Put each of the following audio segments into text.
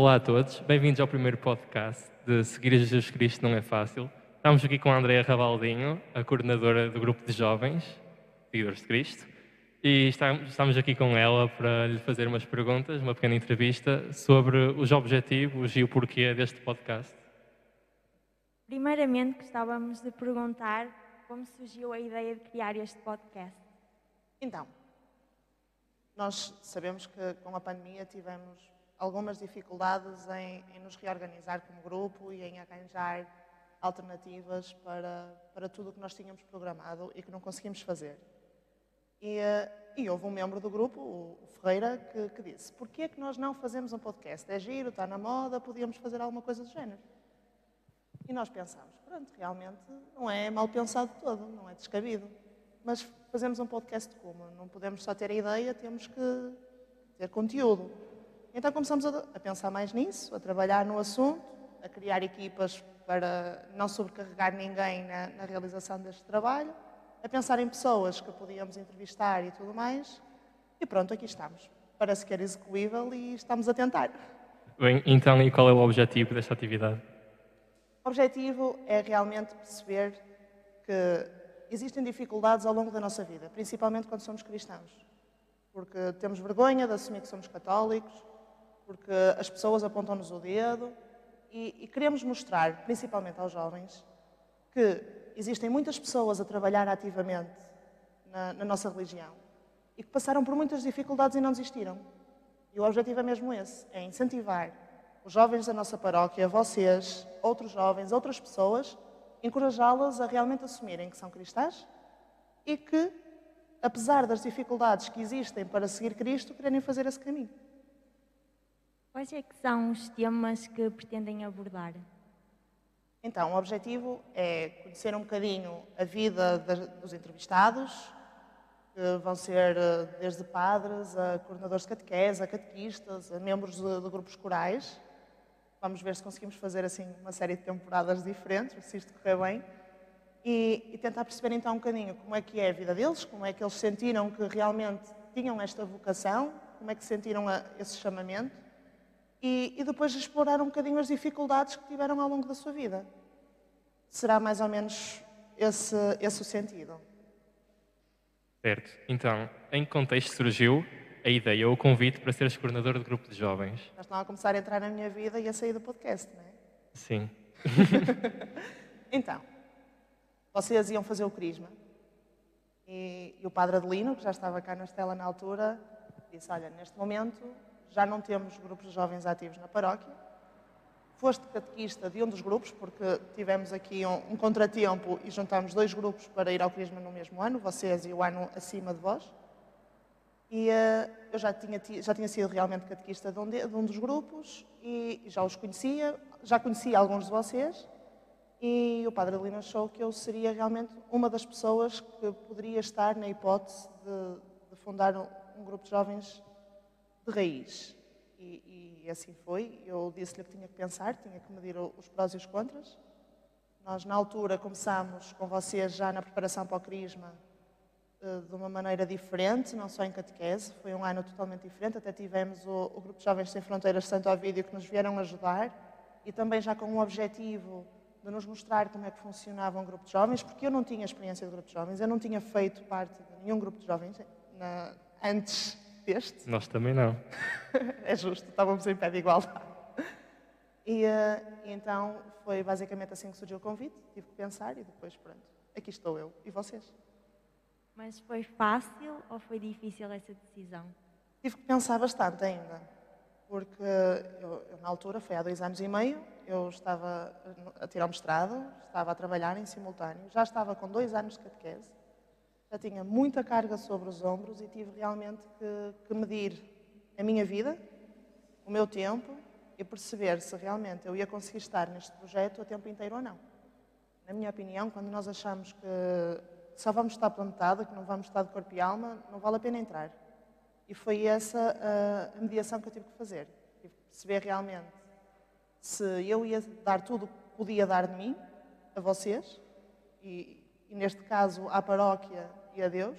Olá a todos, bem-vindos ao primeiro podcast de Seguir a Jesus Cristo Não é Fácil. Estamos aqui com a Andrea Rabaldinho, a coordenadora do grupo de jovens, Seguidores de Cristo, e estamos aqui com ela para lhe fazer umas perguntas, uma pequena entrevista sobre os objetivos e o porquê deste podcast. Primeiramente, gostávamos de perguntar como surgiu a ideia de criar este podcast. Então, nós sabemos que com a pandemia tivemos algumas dificuldades em, em, nos reorganizar como grupo e em arranjar alternativas para, para tudo o que nós tínhamos programado e que não conseguimos fazer. E, eh, e houve um membro do grupo, o Ferreira, que, que disse: Porquê é que nós não fazemos um podcast? É giro, está na moda, podíamos fazer alguma coisa do género. E nós pensámos: pronto, realmente não é mal pensado todo, não é descabido. Mas fazemos um podcast como? Não podemos só ter a ideia, temos que ter conteúdo. Então começamos a, pensar mais nisso, a trabalhar no assunto, a criar equipas para não sobrecarregar ninguém na, na, realização deste trabalho, a pensar em pessoas que podíamos entrevistar e tudo mais. E pronto, aqui estamos. Parece que era execuível e estamos a tentar. Bem, então, e qual é o objetivo desta atividade? O objetivo é realmente perceber que existem dificuldades ao longo da nossa vida, principalmente quando somos cristãos. Porque temos vergonha de assumir que somos católicos, porque as pessoas apontam-nos o dedo e, e, queremos mostrar, principalmente aos jovens, que existem muitas pessoas a trabalhar ativamente na, na nossa religião e que passaram por muitas dificuldades e não desistiram. E o objetivo é mesmo esse: é incentivar os jovens da nossa paróquia, vocês, outros jovens, outras pessoas, encorajá-las a realmente assumirem que são cristãs e que, apesar das dificuldades que existem para seguir Cristo, querem fazer esse caminho. Quais é que são os temas que pretendem abordar? Então, o objetivo é conhecer um bocadinho a vida dos entrevistados, que vão ser eh, desde padres a coordenadores de catequese, a catequistas, a membros de, de grupos corais. Vamos ver se conseguimos fazer assim uma série de temporadas diferentes, se isto correr bem. E, e, tentar perceber então um bocadinho como é que é a vida deles, como é que eles sentiram que realmente tinham esta vocação, como é que sentiram a, esse chamamento e, e depois explorar um bocadinho as dificuldades que tiveram ao longo da sua vida. Será mais ou menos esse, esse o sentido. Certo. Então, em que contexto surgiu a ideia ou o convite para seres coordenador de grupo de jovens? Estão a começar a entrar na minha vida e a sair do podcast, não é? Sim. então, vocês iam fazer o Crisma e, e o padre Adelino, que já estava cá na Estela na altura, disse, olha, neste momento já não temos grupos de jovens ativos na paróquia. Foste catequista de um dos grupos, porque tivemos aqui um, um contratempo e juntámos dois grupos para ir ao Crisma no mesmo ano, vocês e o ano acima de vós. E uh, eu já tinha, já tinha sido realmente catequista de um, de, de um dos grupos e já os conhecia, já conhecia alguns de vocês. E o Padre Adelino achou que eu seria realmente uma das pessoas que poderia estar na hipótese de, de fundar um, um grupo de jovens de raiz. E, e assim foi. Eu disse-lhe que tinha que pensar, tinha que medir os prós e os contras. Nós, na altura, começámos com vocês já na preparação para o Crisma eh, de uma maneira diferente, não só em catequese, foi um ano totalmente diferente. Até tivemos o, o Grupo de Jovens Sem Fronteiras Santo Ovídio que nos vieram ajudar e também já com o objetivo de nos mostrar como é que funcionava um grupo de jovens, porque eu não tinha experiência de grupo de jovens, eu não tinha feito parte de nenhum grupo de jovens na, antes deste. Nós também não. é justo, estávamos em pé de igualdade. E, uh, e, então foi basicamente assim que surgiu o convite, tive que pensar e depois, pronto, aqui estou eu e vocês. Mas foi fácil ou foi difícil essa decisão? Tive que pensar bastante ainda, porque eu, eu, na altura, foi há dois anos e meio, eu estava a tirar o mestrado, estava a trabalhar em simultâneo, já estava com dois anos de catequese, já tinha muita carga sobre os ombros e tive realmente que, que medir a minha vida, o meu tempo e perceber se realmente eu ia conseguir estar neste projeto a tempo inteiro ou não. Na minha opinião, quando nós achamos que só vamos estar pela metade, que não vamos estar de corpo e alma, não vale a pena entrar. E foi essa a, mediação que eu tive que fazer. Tive que perceber realmente se eu ia dar tudo o que podia dar de mim a vocês, e, e neste caso à paróquia e a Deus,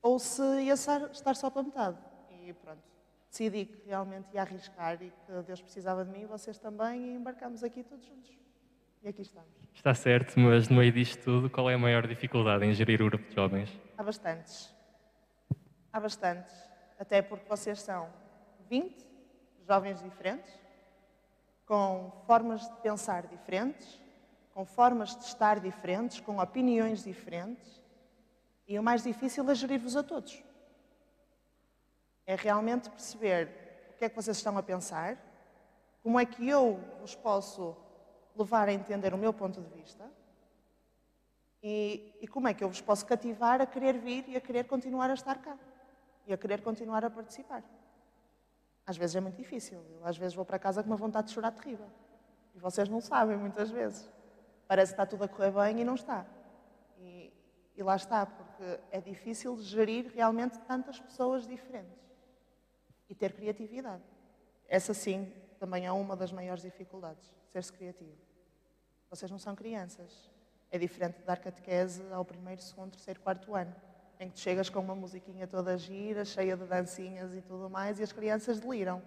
ou se ia estar só pela metade. E pronto, decidi que realmente ia arriscar e que Deus precisava de mim e vocês também, e embarcamos aqui todos juntos. E aqui estamos. Está certo, mas no meio disto tudo, qual é a maior dificuldade em gerir o grupo de jovens? Há bastantes. Há bastantes. Até porque vocês são 20 jovens diferentes, com formas de pensar diferentes, com formas de estar diferentes, com opiniões diferentes. E o mais difícil é gerir-vos a todos. É realmente perceber o que é que vocês estão a pensar, como é que eu vos posso levar a entender o meu ponto de vista e, e como é que eu vos posso cativar a querer vir e a querer continuar a estar cá e a querer continuar a participar. Às vezes é muito difícil. Eu, às vezes vou para casa com uma vontade de chorar terrível. E vocês não sabem, muitas vezes. Parece que está tudo a correr bem e não está. E, e lá está, é difícil gerir realmente tantas pessoas diferentes e ter criatividade. Essa sim também é uma das maiores dificuldades, ser-se criativo. Vocês não são crianças. É diferente de dar catequese ao primeiro, segundo, terceiro, quarto ano, em que tu chegas com uma musiquinha toda gira, cheia de dancinhas e tudo mais, e as crianças deliram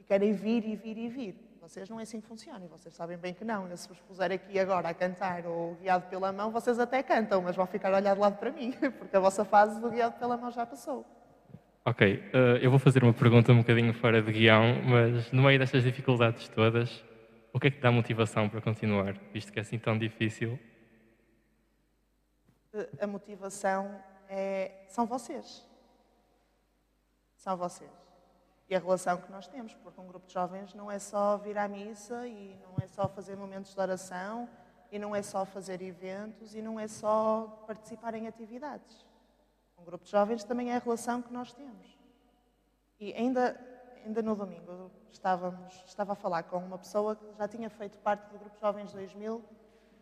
e querem vir e vir e vir. Vocês não é assim que funciona e vocês sabem bem que não. Eu, se vos puser aqui agora a cantar ou guiado pela mão, vocês até cantam, mas vão ficar a olhar de lado para mim, porque a vossa fase do guiado pela mão já passou. Ok, uh, eu vou fazer uma pergunta um bocadinho fora de guião, mas no meio destas dificuldades todas, o que é que dá motivação para continuar, visto que é assim tão difícil? A motivação é, são vocês. São vocês. E a relação que nós temos, porque um grupo de jovens não é só vir à missa e não é só fazer momentos de oração e não é só fazer eventos e não é só participar em atividades. Um grupo de jovens também é a relação que nós temos. E ainda ainda no domingo estávamos, estava a falar com uma pessoa que já tinha feito parte do Grupo Jovens 2000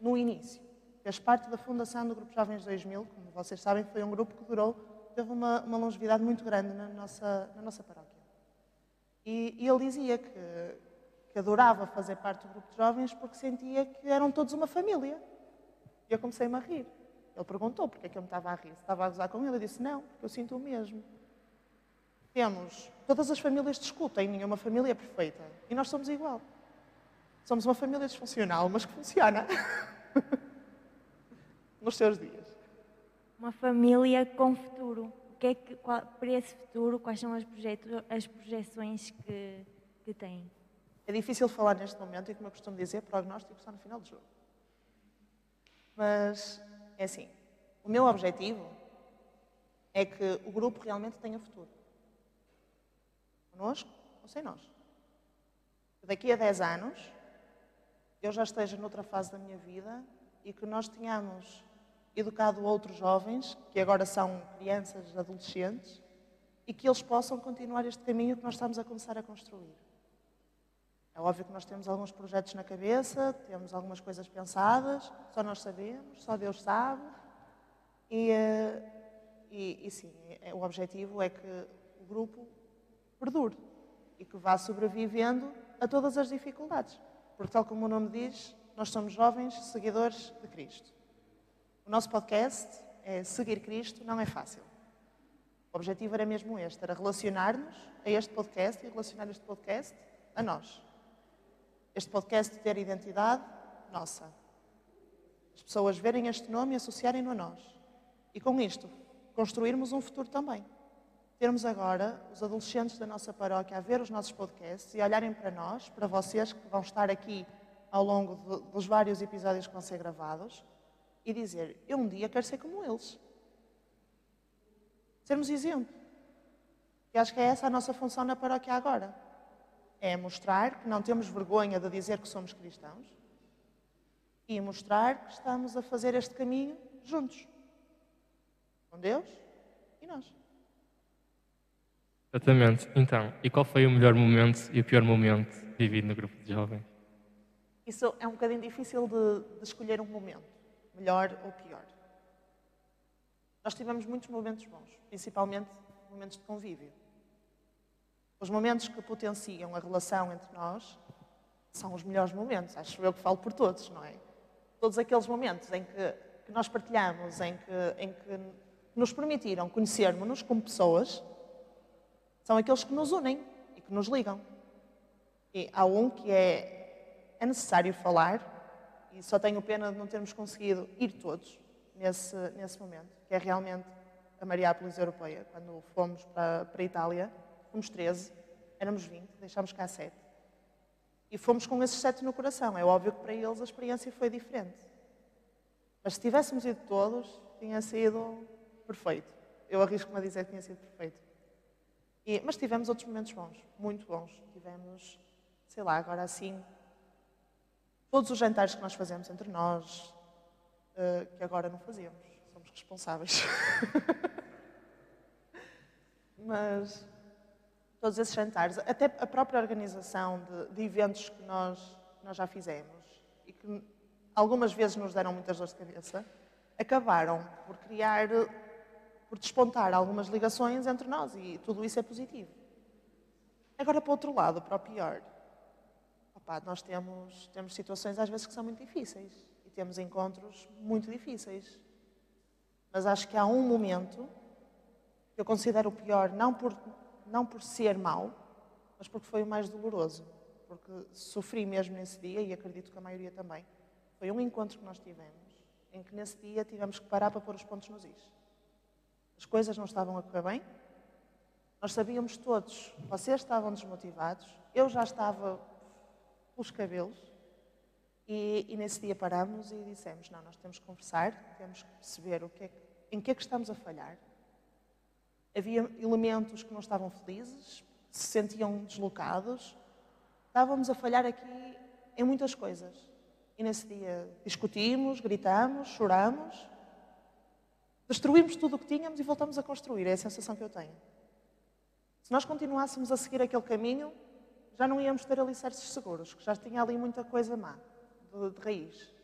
no início. Fez parte da fundação do Grupo Jovens 2000, como vocês sabem, foi um grupo que durou, teve uma, uma longevidade muito grande na nossa, na nossa paróquia. E, e ele dizia que, que adorava fazer parte do Grupo de Jovens porque sentia que eram todos uma família. E eu comecei-me a rir. Ele perguntou porque é que eu me estava a rir. Se estava a gozar com ele, eu disse não, porque eu sinto o mesmo. Temos, todas as famílias discutem, nenhuma família é perfeita. E nós somos igual. Somos uma família disfuncional, mas que funciona. Nos seus dias. Uma família com futuro. Que é que, qual, para esse futuro, quais são as, as projeções que, que têm? É difícil falar neste momento e, como eu costumo dizer, prognóstico só no final do jogo. Mas, é assim, o meu objetivo é que o grupo realmente tenha futuro conosco ou sem nós. Daqui a 10 anos, eu já esteja noutra fase da minha vida e que nós tenhamos educado outros jovens, que agora são crianças, adolescentes, e que eles possam continuar este caminho que nós estamos a começar a construir. É óbvio que nós temos alguns projetos na cabeça, temos algumas coisas pensadas, só nós sabemos, só Deus sabe. E, eh, e, e sim, é, o objetivo é que o grupo perdure e que vá sobrevivendo a todas as dificuldades. Porque, tal como o nome diz, nós somos jovens seguidores de Cristo. O nosso podcast é Seguir Cristo não é fácil. O objetivo era mesmo este, era relacionar-nos a este podcast e relacionar este podcast a nós. Este podcast ter identidade nossa. As pessoas verem este nome e associarem-no a nós. E com isto, construirmos um futuro também termos agora os adolescentes da nossa paróquia a ver os nossos podcasts e olharem para nós, para vocês que vão estar aqui ao longo de, dos vários episódios que vão ser gravados, e dizer: Eu um dia quero ser como eles. Sermos exemplo. E acho que é essa a nossa função na paróquia agora. É mostrar que não temos vergonha de dizer que somos cristãos e mostrar que estamos a fazer este caminho juntos. Com Deus e nós. Exatamente. Então, e qual foi o melhor momento e o pior momento vivido no grupo de jovens? Isso é um bocadinho difícil de, de escolher um momento, melhor ou pior. Nós tivemos muitos momentos bons, principalmente momentos de convívio. Os momentos que potenciam a relação entre nós são os melhores momentos, acho eu que falo por todos, não é? Todos aqueles momentos em que, que nós partilhamos, em que, em que nos permitiram conhecermos-nos como pessoas, são aqueles que nos unem que nos ligam. E há um que é, é necessário falar, e só tenho pena de não termos conseguido ir todos nesse, nesse momento, que é realmente a Mariápolis Europeia. Quando fomos para, para a Itália, fomos 13, éramos 20, deixámos cá 7. E fomos com esses 7 no coração. É óbvio que para eles a experiência foi diferente. Mas se tivéssemos ido todos, tinha sido perfeito. Eu arrisco-me a dizer que tinha sido perfeito. E, mas tivemos outros momentos bons, muito bons. Tivemos, sei lá, agora assim, todos os jantares que nós fazemos entre nós, uh, que agora não fazíamos, somos responsáveis. mas todos esses jantares, até a própria organização de, de eventos que nós, nós já fizemos e que algumas vezes nos deram muitas dores de cabeça, acabaram por criar por despontar algumas ligações entre nós e tudo isso é positivo. Agora, para o outro lado, para o pior, opa, nós temos, temos situações às vezes que são muito difíceis e temos encontros muito difíceis. Mas acho que há um momento que eu considero o pior, não por, não por ser mau, mas porque foi o mais doloroso. Porque sofri mesmo nesse dia e acredito que a maioria também. Foi um encontro que nós tivemos, em que nesse dia tivemos que parar para pôr os pontos nos is. As coisas não estavam a correr bem. Nós sabíamos todos, vocês estavam desmotivados, eu já estava pelos cabelos. E, e, nesse dia paramos e dissemos: Não, nós temos que conversar, temos que perceber o que é, em que é que estamos a falhar. Havia elementos que não estavam felizes, se sentiam deslocados. Estávamos a falhar aqui em muitas coisas. E nesse dia discutimos, gritamos, choramos Destruímos tudo o que tínhamos e voltamos a construir. É a sensação que eu tenho. Se nós continuássemos a seguir aquele caminho, já não íamos ter alicerces seguros, que já tinha ali muita coisa má, de, de raiz.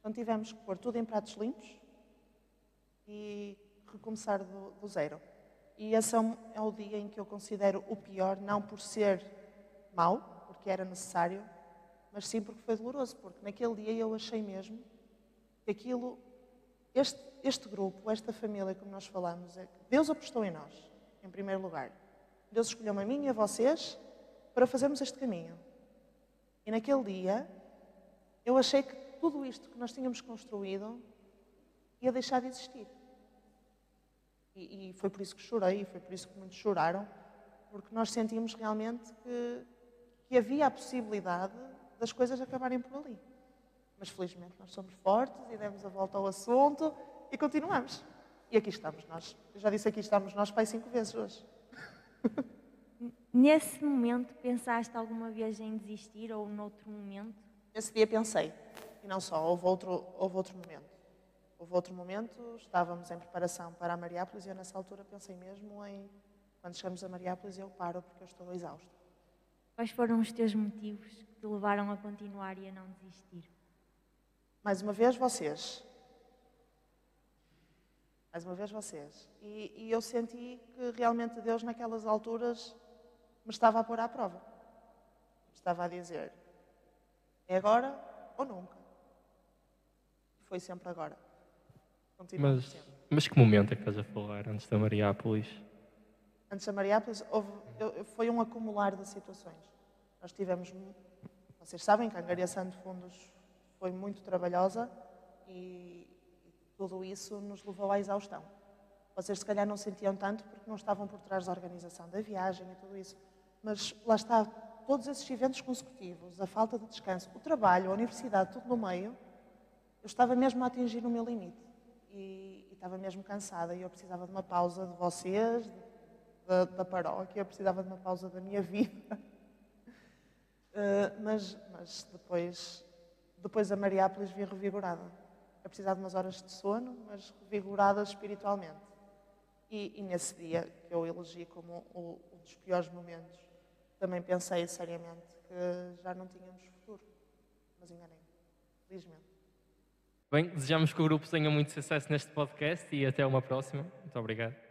Então tivemos que pôr tudo em pratos limpos e recomeçar do, do zero. E esse é, um, é o dia em que eu considero o pior, não por ser mau, porque era necessário, mas sim porque foi doloroso, porque naquele dia eu achei mesmo que aquilo, este, este grupo, esta família, como nós falamos, é que Deus apostou em nós, em primeiro lugar. Deus escolheu a mim e a vocês para fazermos este caminho. E naquele dia, eu achei que tudo isto que nós tínhamos construído ia deixar de existir. E, e foi por isso que chorei, foi por isso que muitos choraram, porque nós sentimos realmente que, que havia a possibilidade das coisas acabarem por ali. Mas felizmente nós somos fortes e demos a volta ao assunto e continuamos. E aqui estamos nós. Eu já disse aqui estamos nós pai cinco vezes hoje. Nesse momento, pensaste alguma vez em desistir ou noutro momento? Nesse dia pensei. E não só, houve outro, houve outro momento. Houve outro momento, estávamos em preparação para a Mariápolis e eu nessa altura pensei mesmo em, quando chegamos a Mariápolis, eu paro porque eu estou exausto. Quais foram os teus motivos que te levaram a continuar e a não desistir? Mais uma vez, vocês mais uma vez vocês. E, e, eu senti que realmente Deus, naquelas alturas, me estava a pôr à prova. Me estava a dizer: é agora ou nunca. Foi sempre agora. mas, sempre. mas que momento é que estás a falar antes da Mariápolis? Antes da Mariápolis, houve, foi um acumular de situações. Nós tivemos, vocês sabem que a angariação de fundos foi muito trabalhosa e, tudo isso nos levou à exaustão. Vocês, se calhar, não sentiam tanto porque não estavam por trás da organização da viagem e tudo isso. Mas lá está, todos esses eventos consecutivos, a falta de descanso, o trabalho, a universidade, tudo no meio, eu estava mesmo a atingir o meu limite. E, e estava mesmo cansada e eu precisava de uma pausa de vocês, da, da paróquia, eu precisava de uma pausa da minha vida. Uh, mas, mas depois, depois a Mariápolis vinha revigorada a precisar de umas horas de sono, mas revigoradas espiritualmente. E, e nesse dia que eu elegi como um, um dos piores momentos, também pensei seriamente que já não tínhamos futuro. Mas enganei felizmente. Bem, desejamos que o grupo tenha muito sucesso neste podcast e até uma próxima. Muito obrigado.